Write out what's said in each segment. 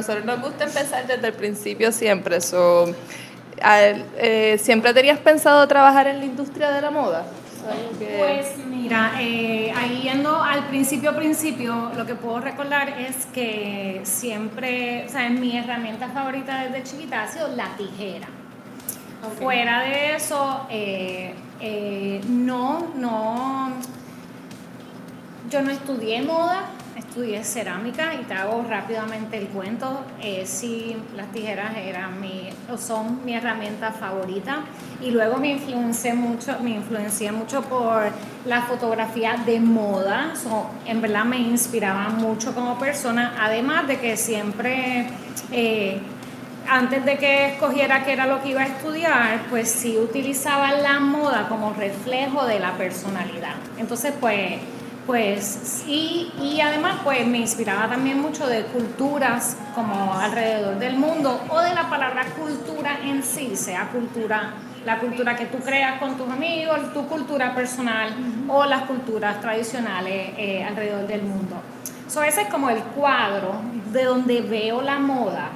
nosotros nos gusta empezar desde el principio siempre. So, eh, ¿Siempre tenías pensado trabajar en la industria de la moda? Pues mira, eh, ahí yendo al principio, principio, lo que puedo recordar es que siempre, o sea, mi herramienta favorita desde chiquita ha sido la tijera. Fuera de eso, eh, eh, no, no, yo no estudié moda, estudié cerámica y te hago rápidamente el cuento. Eh, sí, las tijeras eran mi, son mi herramienta favorita. Y luego me influencié mucho, me influencié mucho por la fotografía de moda. en verdad me inspiraba mucho como persona, además de que siempre... Eh, antes de que escogiera qué era lo que iba a estudiar, pues sí utilizaba la moda como reflejo de la personalidad. Entonces, pues, pues, y, y además, pues me inspiraba también mucho de culturas como alrededor del mundo o de la palabra cultura en sí, sea cultura la cultura que tú creas con tus amigos, tu cultura personal o las culturas tradicionales eh, alrededor del mundo. So, ese es como el cuadro de donde veo la moda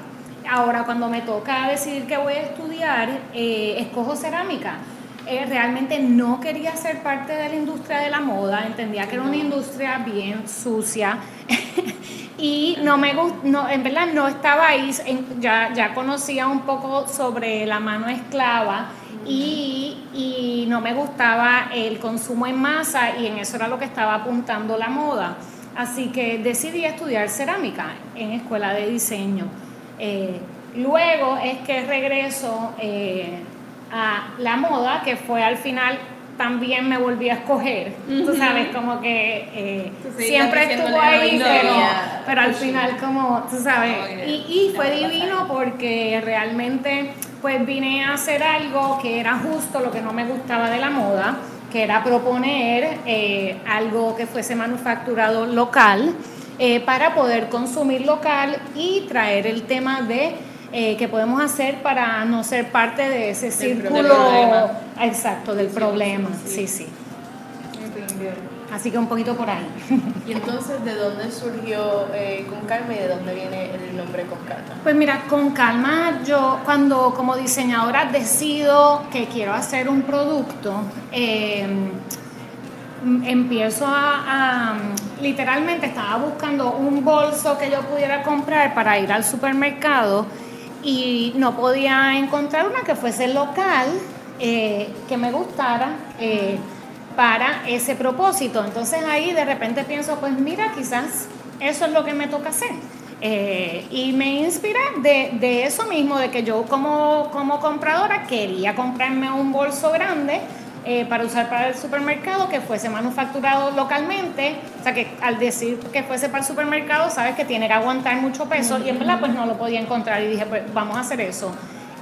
Ahora, cuando me toca decidir qué voy a estudiar, eh, escojo cerámica. Eh, realmente no quería ser parte de la industria de la moda, entendía que era una industria bien sucia y no me no, en verdad no estaba ahí, ya, ya conocía un poco sobre la mano esclava y, y no me gustaba el consumo en masa y en eso era lo que estaba apuntando la moda. Así que decidí estudiar cerámica en escuela de diseño. Eh, luego es que regreso eh, a la moda, que fue al final también me volví a escoger. Tú sabes, como que eh, siempre estuvo ahí, pero, al final como, tú sabes, y, fue divino porque realmente pues vine a hacer algo que era justo lo que no me gustaba de la moda, que era proponer algo que fuese manufacturado local eh, para poder consumir local y traer el tema de eh, que podemos hacer para no ser parte de ese círculo exacto del problema. Sí, sí. Así que un poquito por ahí. ¿Y entonces de dónde surgió eh, Con Calma y de dónde viene el nombre Con Calma? Pues mira, Con Calma yo cuando como diseñadora decido que quiero hacer un producto, empiezo a, literalmente estaba buscando un bolso que yo pudiera comprar para ir al supermercado y no podía encontrar una que fuese local, eh, que me gustara eh, para ese propósito. Entonces ahí de repente pienso, pues mira, quizás eso es lo que me toca hacer. Eh, y me inspiré de, de, eso mismo, de que yo como, como compradora quería comprarme un bolso grande eh, para usar para el supermercado que fuese manufacturado localmente. O sea, que al decir que fuese para el supermercado, sabes que tiene que aguantar mucho peso y en verdad pues no lo podía encontrar y dije, pues vamos a hacer eso.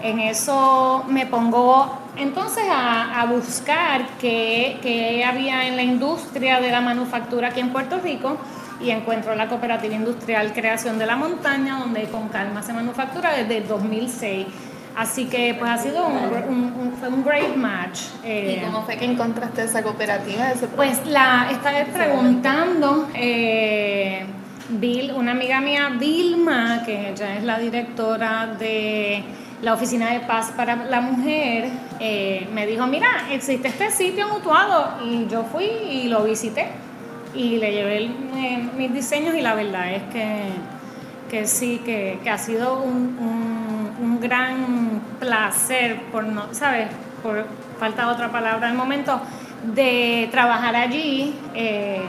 En eso me pongo entonces a, buscar qué, qué había en la industria de la manufactura aquí en Puerto Rico y encuentro la cooperativa industrial Creación de la Montaña, donde con calma se manufactura desde 2006 Así que pues ha sido un, great match. ¿Y eh, cómo fue que encontraste esa cooperativa? pues la estaba preguntando, eh, Bill, una amiga mía, Vilma, que ella es la directora de la Oficina de Paz para la Mujer, eh, me dijo, mira, existe este sitio en Utuado y yo fui y lo visité y le llevé mis diseños y la verdad es que, que sí, que, que ha sido un un gran placer, por no, ¿sabes? Por falta otra palabra al momento, de trabajar allí. Eh,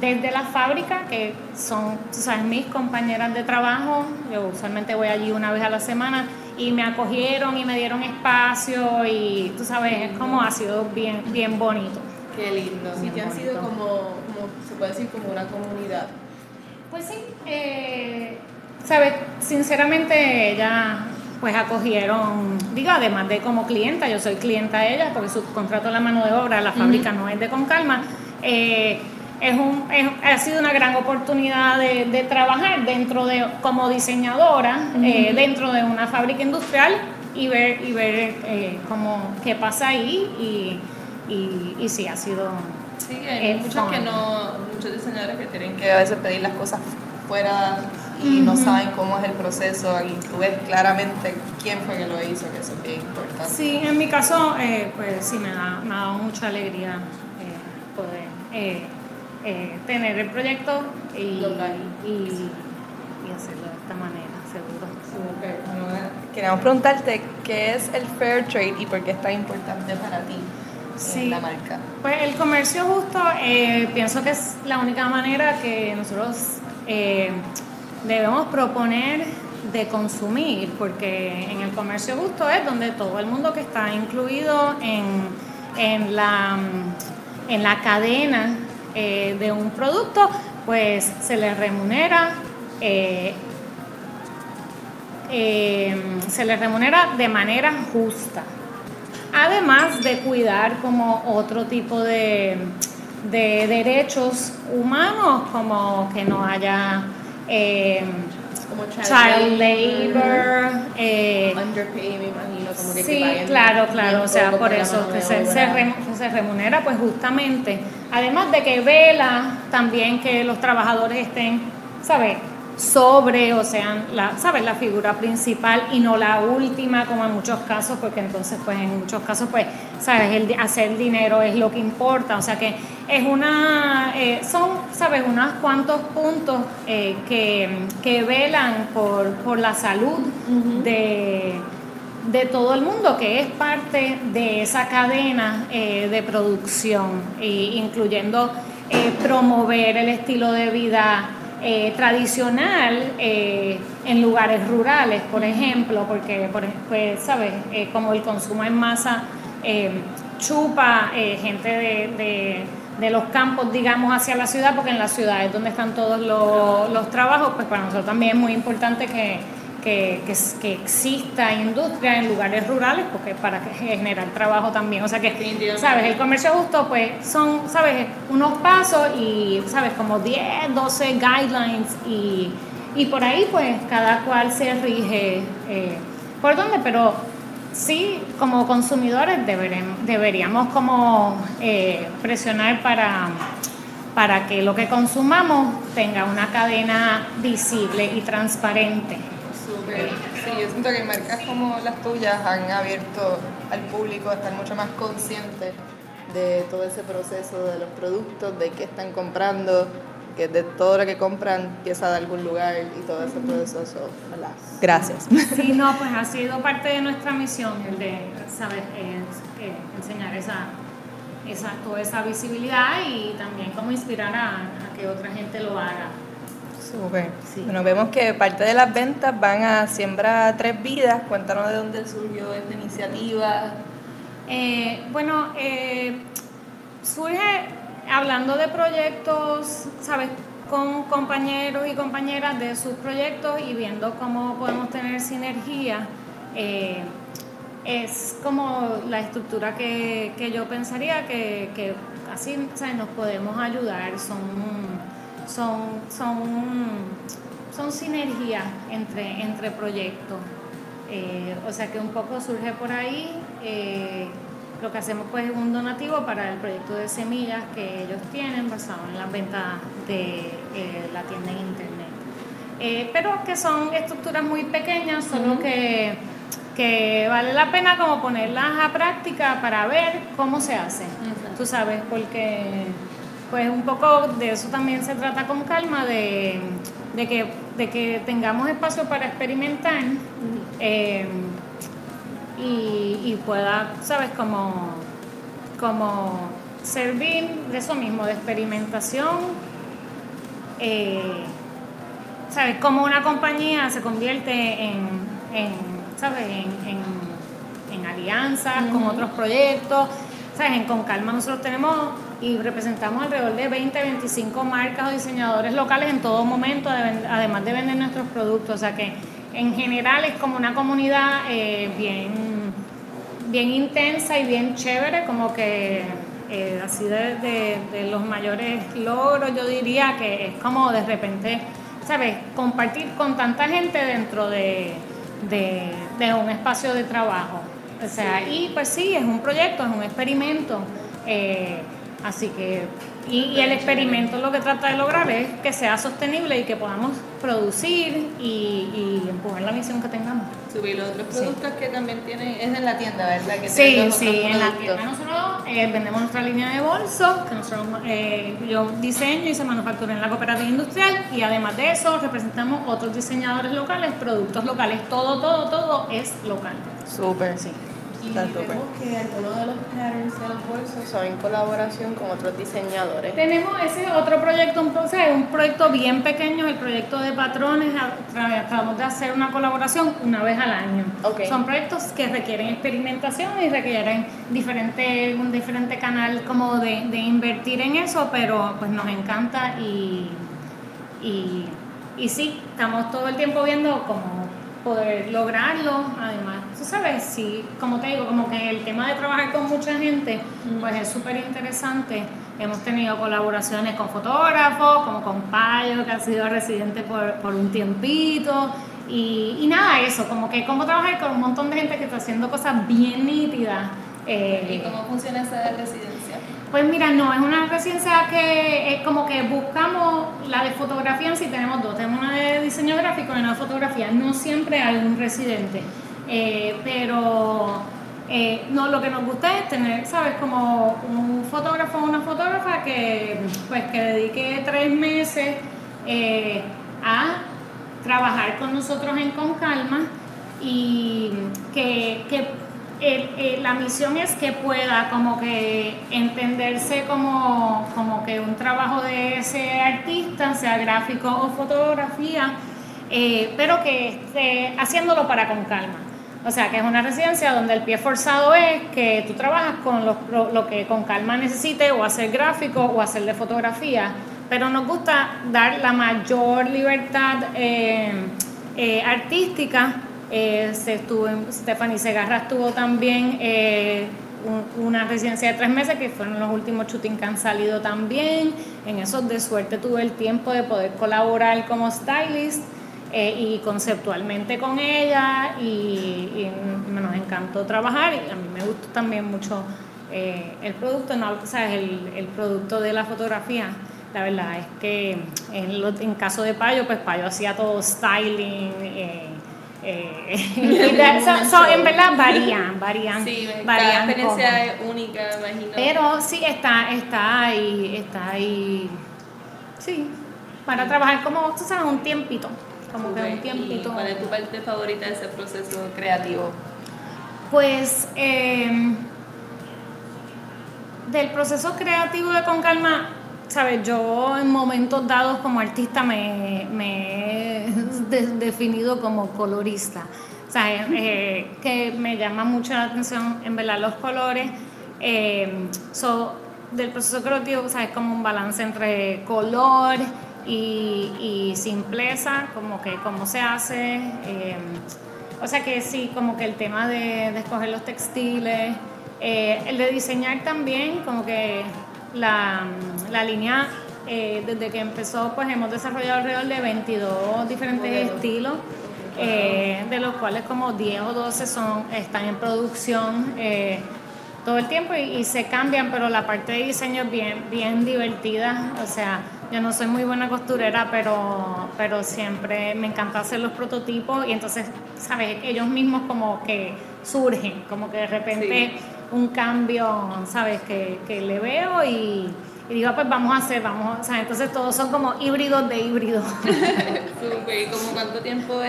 desde la fábrica, que son, tú sabes, mis compañeras de trabajo, yo usualmente voy allí una vez a la semana, y me acogieron y me dieron espacio y tú sabes, es como ha sido bien, bien bonito. Qué lindo. Sí, que ha sido como, como, se puede decir, como una comunidad. Pues sí, eh, sabes, sinceramente ella pues acogieron, digo, además de como clienta, yo soy clienta de ellas porque su contrato de la mano de obra, la fábrica no es de Con Calma, eh, es un, ha sido una gran oportunidad de, trabajar dentro de, como diseñadora, eh, dentro de una fábrica industrial y ver, y ver eh, cómo, qué pasa ahí y, y, y sí, ha sido... Sí, hay muchos que no, muchos diseñadores que tienen que a veces pedir las cosas fuera y no saben cómo es el proceso y tú ves claramente quién fue que lo hizo, que eso es bien importante. Sí, en mi caso, eh, pues sí, me ha, me ha dado mucha alegría eh, poder eh, eh, tener el proyecto y, y, y hacerlo de esta manera, seguro. Super. Bueno, queríamos preguntarte qué es el fair trade y por qué es tan importante para ti Sí. la marca. Pues el comercio justo eh, pienso que es la única manera que nosotros eh, debemos proponer de consumir, porque en el comercio justo es donde todo el mundo que está incluido en, en, la, en la cadena eh, de un producto, pues se les remunera. eh, eh, se les remunera de manera justa. Además de cuidar como otro tipo de derechos humanos, como que no haya eh, Como child labor, eh, underpay, me imagino, como que, Sí, claro, claro, o sea, por eso que se, remunera pues justamente, además de que vela también que los trabajadores estén, ¿sabes? sobre o sean la, ¿sabes? la figura principal y no la última como en muchos casos porque entonces pues en muchos casos pues sabes el hacer dinero es lo que importa o sea que es una eh, son sabes unos cuantos puntos eh, que, que velan por, por la salud de de todo el mundo, que es parte de esa cadena eh, de producción, e incluyendo promover el estilo de vida tradicional en lugares rurales, por ejemplo, porque, por, pues, ¿sabes? Como el consumo en masa chupa gente de, de- de los campos, digamos, hacia la ciudad, porque en las ciudades donde están todos los, los trabajos, pues para nosotros también es muy importante que, que, que, que exista industria en lugares rurales, porque para generar trabajo también. O sea que. ¿sabes? El comercio justo, pues son, ¿sabes? Unos pasos y, ¿sabes? Como 10, 12 guidelines y, y por ahí, pues cada cual se rige eh, por dónde, pero sí, como consumidores deberem- deberíamos como eh, presionar para para que lo que consumamos tenga una cadena visible y transparente. Súper. Sí, yo siento que marcas como las tuyas han abierto al público a estar mucho más conscientes de todo ese proceso de los productos, de qué están comprando, que de todo lo que compran empieza de algún lugar y todo ese proceso. ¿verdad? Gracias. Sí, no, pues ha sido parte de nuestra misión el de saber eh, eh, enseñar esa, esa, toda esa visibilidad y también como inspirar a, a que otra gente lo haga. Súper. Sí. Bueno, vemos que parte de las ventas van a Siembra Tres Vidas. Cuéntanos de dónde surgió esta iniciativa. Eh, bueno, eh, surge hablando de proyectos, ¿sabes? Con compañeros y compañeras de sus proyectos y viendo cómo podemos tener sinergia. eh, es como la estructura que, que yo pensaría que, que así ¿sabes? nos podemos ayudar. Son, son, son, son sinergias entre, entre proyectos. Eh, o sea que un poco surge por ahí. eh, lo que hacemos pues es un donativo para el proyecto de semillas que ellos tienen basado en las ventas de eh, la tienda en internet. Eh, pero que son estructuras muy pequeñas, solo que, que vale la pena como ponerlas a práctica para ver cómo se hace. Tú sabes, porque pues un poco de eso también se trata con calma, de, de que, de que tengamos espacio para experimentar eh, y, y pueda, ¿sabes? Como, como servir de eso mismo, de experimentación. eh, ¿Sabes? Como una compañía se convierte en, en ¿sabes? En, en- en alianzas con otros proyectos. ¿Sabes? En Con Calma nosotros tenemos y representamos alrededor de 20, 25 marcas o diseñadores locales en todo momento, adem- además de vender nuestros productos. O sea que en general es como una comunidad eh, bien, bien intensa y bien chévere, como que eh, así de, de- de los mayores logros, yo diría que es como de repente, ¿sabes? Compartir con tanta gente dentro de, de- de un espacio de trabajo. O sea, y pues sí, es un proyecto, es un experimento. eh, así que Y, el experimento lo que trata de lograr es que sea sostenible y que podamos producir y, empujar la misión que tengamos. Subir los otros productos que también tienen, es en la tienda, ¿verdad? Que sí, sí, en la tienda nosotros eh, vendemos nuestra línea de bolsos, que nosotros, eh, yo diseño y se manufactura en la cooperativa industrial y además de eso representamos otros diseñadores locales, productos locales, todo, todo, todo es local. Súper, sí. Y vemos que algunos bolsos son en colaboración con otros diseñadores. Tenemos ese otro proyecto, un, un proyecto bien pequeño, el proyecto de patrones. Acabamos de hacer una colaboración una vez al año. Son proyectos que requieren experimentación y requieren diferente, un diferente canal como de, de invertir en eso, pero pues nos encanta y, y, y sí, estamos todo el tiempo viendo como poder lograrlo. Además, tú sabes, sí, como te digo, como que el tema de trabajar con mucha gente, pues es súper interesante. Hemos tenido colaboraciones con fotógrafos, como con Payo, que ha sido residente por, por un tiempito. Y, y, nada, eso, como que cómo trabajar con un montón de gente que está haciendo cosas bien nítidas. Eh, ¿Y cómo funciona esa residencia? Pues mira, no, es una residencia que es como que buscamos la de fotografía, si tenemos dos, tenemos una de diseño gráfico y una de fotografía, no siempre hay un residente, eh, pero eh, no, lo que nos gusta es tener, ¿sabes? Como un fotógrafo o una fotógrafa que, pues, que dedique tres meses eh, a trabajar con nosotros en Con Calma y que, que la misión es que pueda como que entenderse como, como que un trabajo de ese artista, sea gráfico o fotografía, pero que esté haciéndolo para con calma. O sea, que es una residencia donde el pie forzado es que tú trabajas con lo, que con calma necesite o hacer gráfico o hacer de fotografía, pero nos gusta dar la mayor libertad eh, eh, artística. Eh, se estuvo Stephanie Segarra estuvo también eh, una residencia de tres meses, que fueron los últimos shootings que han salido también. En esos de suerte tuve el tiempo de poder colaborar como stylist eh, y conceptualmente con ella y, nos encantó trabajar y a mí me gustó también mucho el producto, no, El, el producto de la fotografía. La verdad es que en, en caso de Payo, pues Payo hacía todo styling, eh, en verdad varían, varían. Sí, varían experiencia es única, imagino. Pero sí está, está ahí, está ahí. Sí, para trabajar como, tú sabes, un tiempito. Como que un tiempito. ¿Cuál es tu parte favorita de ese proceso creativo? Pues eh, del proceso creativo de Con Calma, sabes, yo en momentos dados como artista me, me he definido como colorista. O sea, eh, que me llama mucho la atención en verdad los colores. Eh, del proceso creativo, o sea, es como un balance entre color y, y simpleza, como que cómo se hace. Eh, o sea que sí, como que el tema de, de escoger los textiles, el de diseñar también, como que la, la línea, eh, desde que empezó, pues hemos desarrollado alrededor de 22 diferentes estilos, eh, de los cuales como 10 o 12 son, están en producción eh, todo el tiempo y, se cambian, pero la parte de diseño es bien, bien divertida. O sea, yo no soy muy buena costurera, pero, pero siempre me encanta hacer los prototipos y entonces, ¿sabes? Ellos mismos como que surgen, como que de repente un cambio, ¿sabes? Que, que le veo y, digo, pues vamos a hacer, vamos, o sea, entonces todos son como híbridos de híbridos. ¿y como cuánto tiempo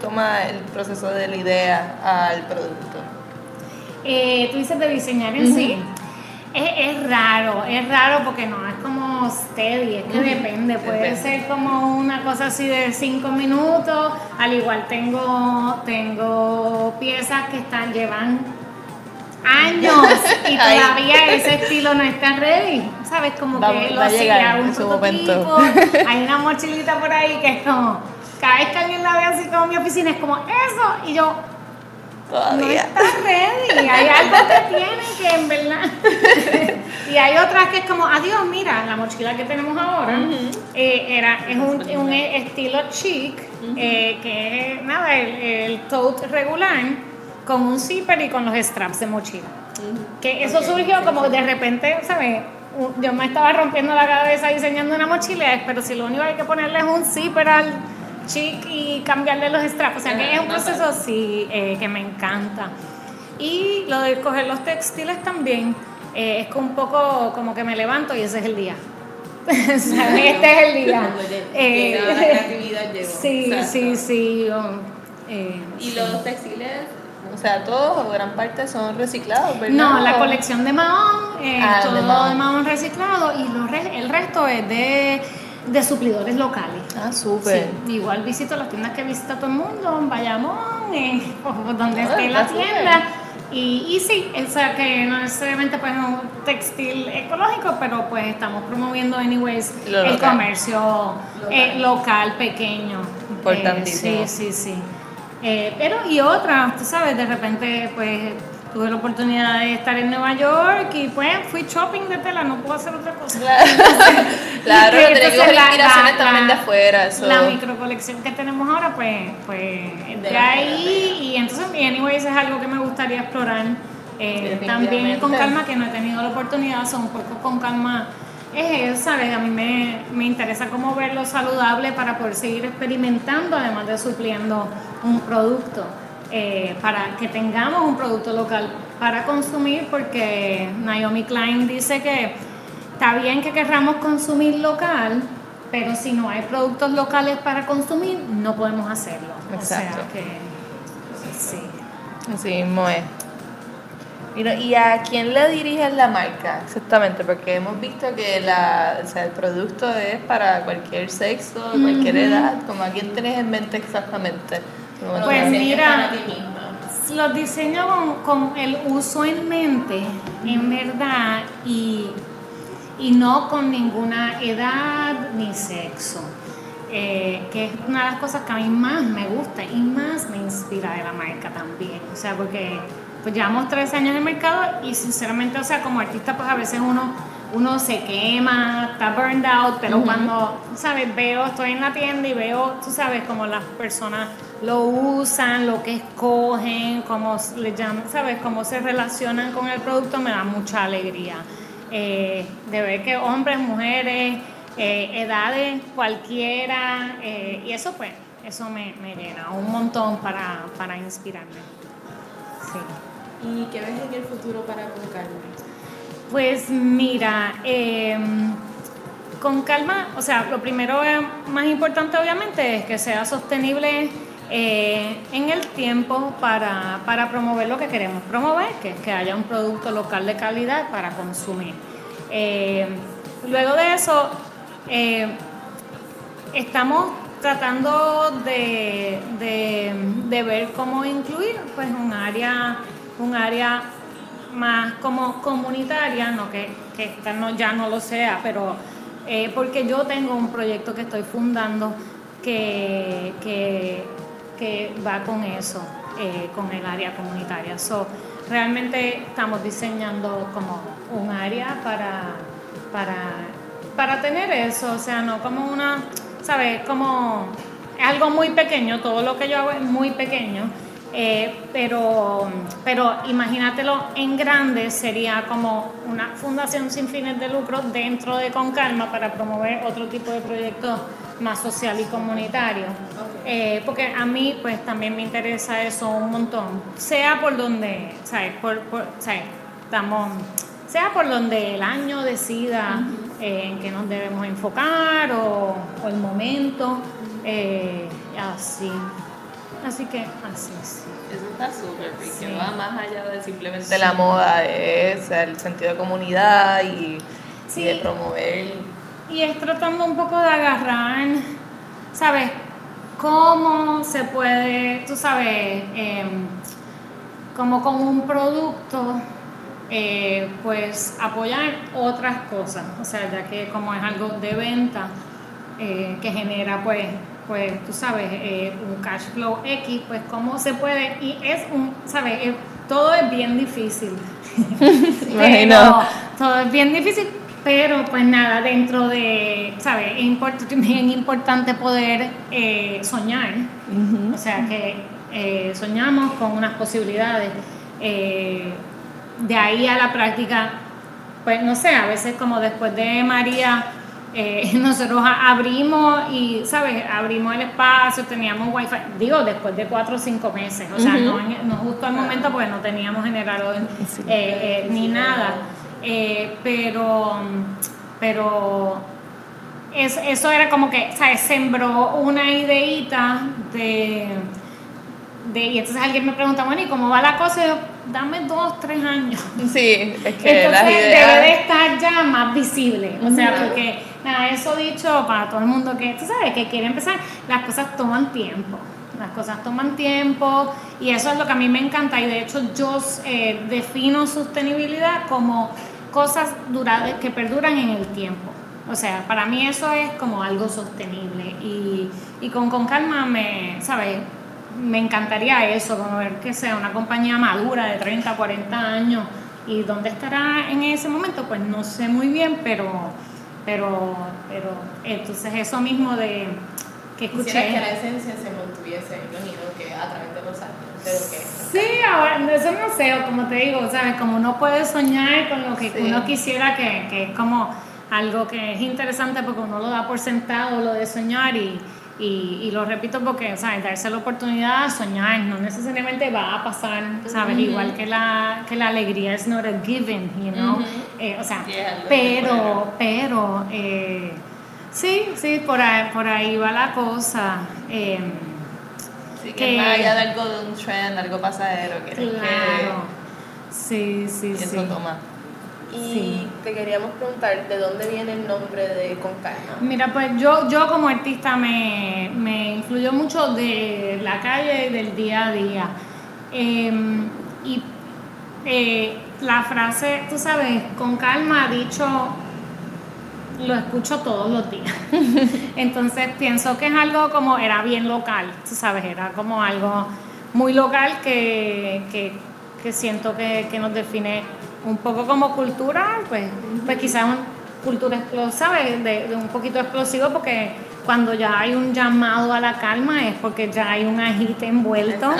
toma el proceso de la idea al producto? Eh, tú dices de diseñar en sí. Es, raro, es raro porque no es como steady, es que depende, puede ser como una cosa así de cinco minutos, al igual tengo, tengo piezas que están, llevan años y todavía ese estilo no está ready. ¿Sabes? Como que lo hacía un prototipo. Hay una mochilita por ahí que es como, cada vez que alguien la ve así como mi oficina, es como eso. Y yo, no está ready. Hay algo que tiene que en verdad. y hay otras que es como, adiós, mira, la mochila que tenemos ahora eh, era, es un, un estilo chic, eh, que es nada, el, el tote regular con un zipper y con los straps de mochila. Que eso surgió como de repente, ¿sabes? yo me estaba rompiendo la cabeza diseñando una mochila, pero si lo único que hay que ponerle es un zipper al chic y cambiarle los straps, o sea que es un proceso sí eh, que me encanta. Y lo de coger los textiles también, eh, es un poco como que me levanto y ese es el día. este es el día. Eh, la creatividad llegó. Sí, sí, sí. ¿Y los textiles o sea, todos o gran parte son reciclados, ¿verdad? No, la colección de Mahón, eh, ah, todo de Mahón. reciclado y el resto es de, de suplidores locales. Ah, súper. igual visito las tiendas que visita todo el mundo, en Bayamón, eh, donde ah, esté la tienda. Y, y, sí, o sea que no necesariamente pues un textil ecológico, pero pues estamos promoviendo anyways el comercio eh, local. pequeño. Importantísimo. sí, sí, sí. Eh, pero y otra, tú sabes, de repente pues tuve la oportunidad de estar en Nueva York y pues fui shopping de tela, no puedo hacer otra cosa. Claro, claro inspiraciones también de afuera. La micro colección que tenemos ahora pues, pues de ahí y entonces anyways es algo que me gustaría explorar. Eh, también con calma, que no he tenido la oportunidad, son un poco con calma es ¿sabes? A mí me, me, interesa cómo verlo saludable para poder seguir experimentando, además de supliendo un producto, eh, para que tengamos un producto local para consumir, porque Naomi Klein dice que está bien que querramos consumir local, pero si no hay productos locales para consumir, no podemos hacerlo. Exacto. O sea que, sí. Así mismo es. ¿Y a quién le diriges la marca? Exactamente, porque hemos visto que la, o sea, el producto es para cualquier sexo, cualquier edad. ¿Como a quién tenés en mente exactamente? Pues mira, los diseño con, el uso en mente, en verdad, y, y no con ninguna edad ni sexo. Eh, que es una de las cosas que a mí más me gusta y más me inspira de la marca también. O sea, porque pues llevamos tres años en el mercado y sinceramente, o sea, como artista, pues a veces uno, uno se quema, está burned out, pero cuando, ¿sabes? Veo, estoy en la tienda y veo, tú sabes, como las personas lo usan, lo que escogen, cómo le llaman, ¿sabes? Cómo se relacionan con el producto, me da mucha alegría. Eh, de ver que hombres, mujeres, eh, edades, cualquiera, eh, y eso pues, eso me, me llena un montón para, para inspirarme. Sí. ¿Y qué ves en el futuro para Con Calma? Pues mira, em, con calma, o sea, lo primero más importante obviamente es que sea sostenible eh, en el tiempo para, promover lo que queremos promover, que es que haya un producto local de calidad para consumir. Em, luego de eso, em, estamos tratando de, de, ver cómo incluir pues un área un área más como comunitaria, no que, que esta no, ya no lo sea, pero eh, porque yo tengo un proyecto que estoy fundando que, que, va con eso, eh, con el área comunitaria. So, realmente estamos diseñando como un área para, para, para tener eso, o sea, no como una, ¿sabes? Como algo muy pequeño, todo lo que yo hago es muy pequeño eh, pero, pero imagínatelo en grande, sería como una fundación sin fines de lucro dentro de Con Calma para promover otro tipo de proyectos más social y comunitario. Eh, porque a mí pues también me interesa eso un montón, sea por donde, ¿sabes? Por, Estamos, sea por donde el año decida eh, en qué nos debemos enfocar o, o el momento, así. Así que así es. Eso está súper, porque va más allá de simplemente la moda, es el sentido de comunidad y, de promover. Y es tratando un poco de agarrar, ¿sabes? ¿Cómo se puede, tú sabes, em, como con un producto, eh, pues apoyar otras cosas? O sea, ya que como es algo de venta eh, que genera, pues, pues tú sabes, eh, un cash flow X, pues cómo se puede, y es un, ¿sabes? todo es bien difícil. pero, todo es bien difícil, pero pues nada, dentro de, ¿sabes? Es bien importante poder eh, soñar, o sea que eh, soñamos con unas posibilidades. de ahí a la práctica pues no sé, a veces como después de María, eh, nosotros abrimos y, ¿sabes? Abrimos el espacio, teníamos wifi, digo, después de cuatro o cinco meses, o sea, no, no, justo al momento porque no teníamos generador eh, eh, ni nada, pero, pero eso era como que, ¿sabes? Sembró una ideita de, de, y entonces alguien me pregunta, bueno, ¿y cómo va la cosa? Y yo, dame dos, tres años. Sí, es que Entonces debe de estar ya más visible. O sea, porque, nada, eso dicho para todo el mundo que, tú sabes, que quiere empezar, las cosas toman tiempo. Las cosas toman tiempo y eso es lo que a mí me encanta y de hecho yo eh, defino sostenibilidad como cosas duradas que perduran en el tiempo. O sea, para mí eso es como algo sostenible y, y con, con calma me, ¿sabes? me encantaría eso, como ver que sea una compañía madura de 30, 40 años. ¿Y dónde estará en ese momento? Pues no sé muy bien, pero, pero, pero entonces eso mismo de que escuché. que la esencia se mantuviese lo que a través de que sí, ahora, eso no sé, como te digo, ¿sabes? Como uno puede soñar con lo que uno quisiera, que, que es como algo que es interesante porque uno lo da por sentado, lo de soñar y y, y, lo repito porque, ¿sabes? Darse la oportunidad de soñar no necesariamente va a pasar, ¿sabes? Igual que la, que la alegría es not a given, you know? Eh, o sea, pero, pero, eh, sí, sí, por ahí, por ahí va la cosa. Eh, sí, que, más allá de algo de un trend, algo pasadero, que claro. Sí, sí, sí. Eso toma. Y te queríamos preguntar de dónde viene el nombre de Con Calma. Mira, pues yo, yo como artista me, me influyó mucho de la calle y del día a día. Em, y eh, la frase, tú sabes, con calma dicho, lo escucho todos los días. Entonces pienso que es algo como, era bien local, tú sabes, era como algo muy local que, que, que siento que, que nos define un poco como cultura, pues, pues quizás una cultura explosiva, de, de, un poquito explosivo, porque cuando ya hay un llamado a la calma es porque ya hay un agite envuelto.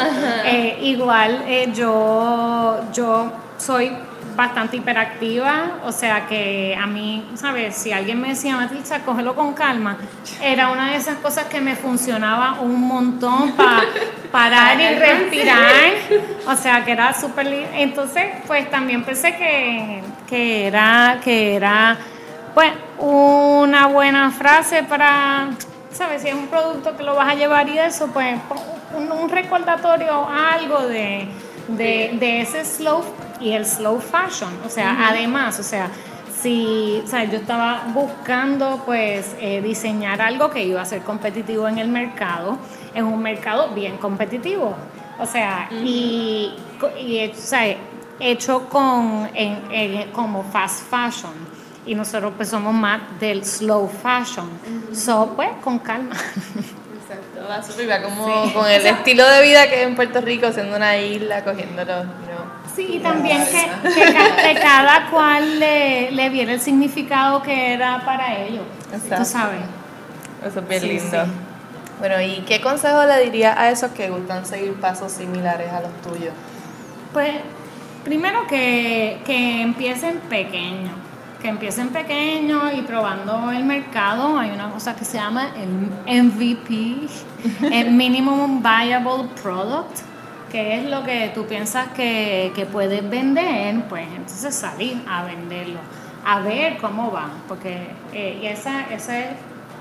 Eh, igual eh, yo, yo soy bastante hiperactiva, o sea que a mí, ¿sabes? Si alguien me decía, Matilda, cógelo con calma, era una de esas cosas que me funcionaba un montón para parar y respirar, o sea que era súper... Entonces, pues también pensé que, que, era, que era, pues, una buena frase para, ¿sabes? Si es un producto que lo vas a llevar y eso, pues, un, un recordatorio, algo de, de, de ese slow y el slow fashion. O sea, además, o sea, si, o sea, yo estaba buscando pues eh, diseñar algo que iba a ser competitivo en el mercado, en un mercado bien competitivo. O sea, y, y o sea, hecho con, en, como fast fashion. Y nosotros pues somos más del slow fashion. So, pues, con calma. Exacto, va súper, como con el estilo de vida que en Puerto Rico, siendo una isla, cogiéndolo, Sí, y también que, cada cual le, le viera el significado que era para ellos. Tú sabes. Eso es bien lindo. Bueno, ¿y qué consejo le diría a esos que gustan seguir pasos similares a los tuyos? Pues, primero que, que empiecen pequeños que empiecen pequeños y probando el mercado. Hay una cosa que se llama el MVP, el Minimum Viable Product qué es lo que tú piensas que, que puedes vender, pues entonces salir a venderlo, a ver cómo va, porque eh, y esa, esa es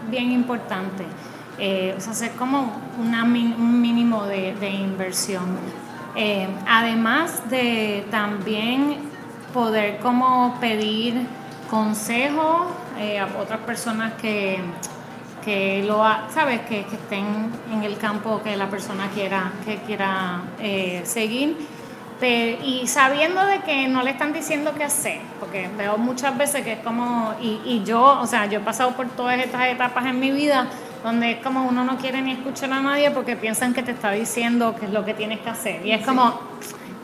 bien importante. Eh, o sea, hacer como una, un mínimo de, de inversión. Eh, además de también poder como pedir consejo a otras personas que que lo sabes que, estén en el campo que la persona quiera que quiera eh, seguir. Y sabiendo de que no le están diciendo qué hacer porque veo muchas veces que es como y, y yo o sea yo he pasado por todas estas etapas en mi vida donde es como uno no quiere ni escuchar a nadie porque piensan que te está diciendo qué es lo que tienes que hacer. Y es como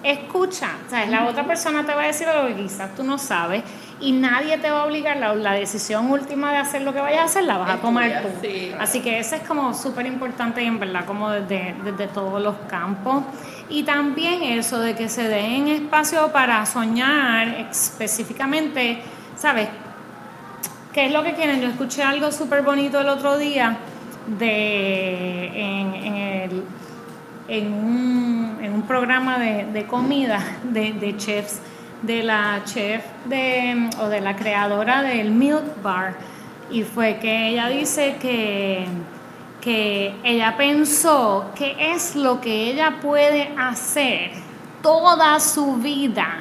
escucha, ¿sabes? La otra persona te va a decir lo que quizás tú no sabes y nadie te va a obligar, la, la decisión última de hacer lo que vayas a hacer la vas a tomar tú. Así que eso es como súper importante y en verdad como desde, desde todos los campos. Y también eso de que se den espacio para soñar específicamente, ¿sabes? ¿Qué es lo que quieren? Yo escuché algo súper bonito el otro día de, en, en, el, en, un, en un programa de, de comida de, de chefs de la chef de, o de la creadora del Milk Bar y fue que ella dice que, que ella pensó que es lo que ella puede hacer toda su vida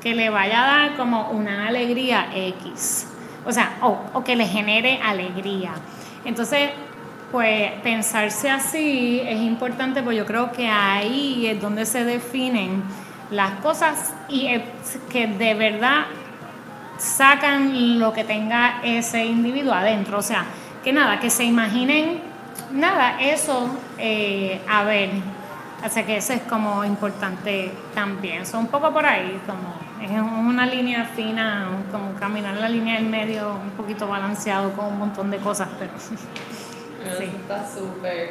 que le vaya a dar como una alegría X, o sea, o, o que le genere alegría. Entonces, pues pensarse así es importante, porque yo creo que ahí es donde se definen las cosas y que de verdad sacan lo que tenga ese individuo adentro. O sea, que nada, que se imaginen, nada, eso, eh, a ver. Así que eso es como importante también. Son un poco por ahí, como es una línea fina, como caminar la línea del medio, un poquito balanceado con un montón de cosas, pero. sí. Está súper.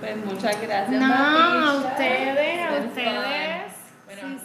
Pues muchas gracias. No, a ustedes, a ustedes. Bueno,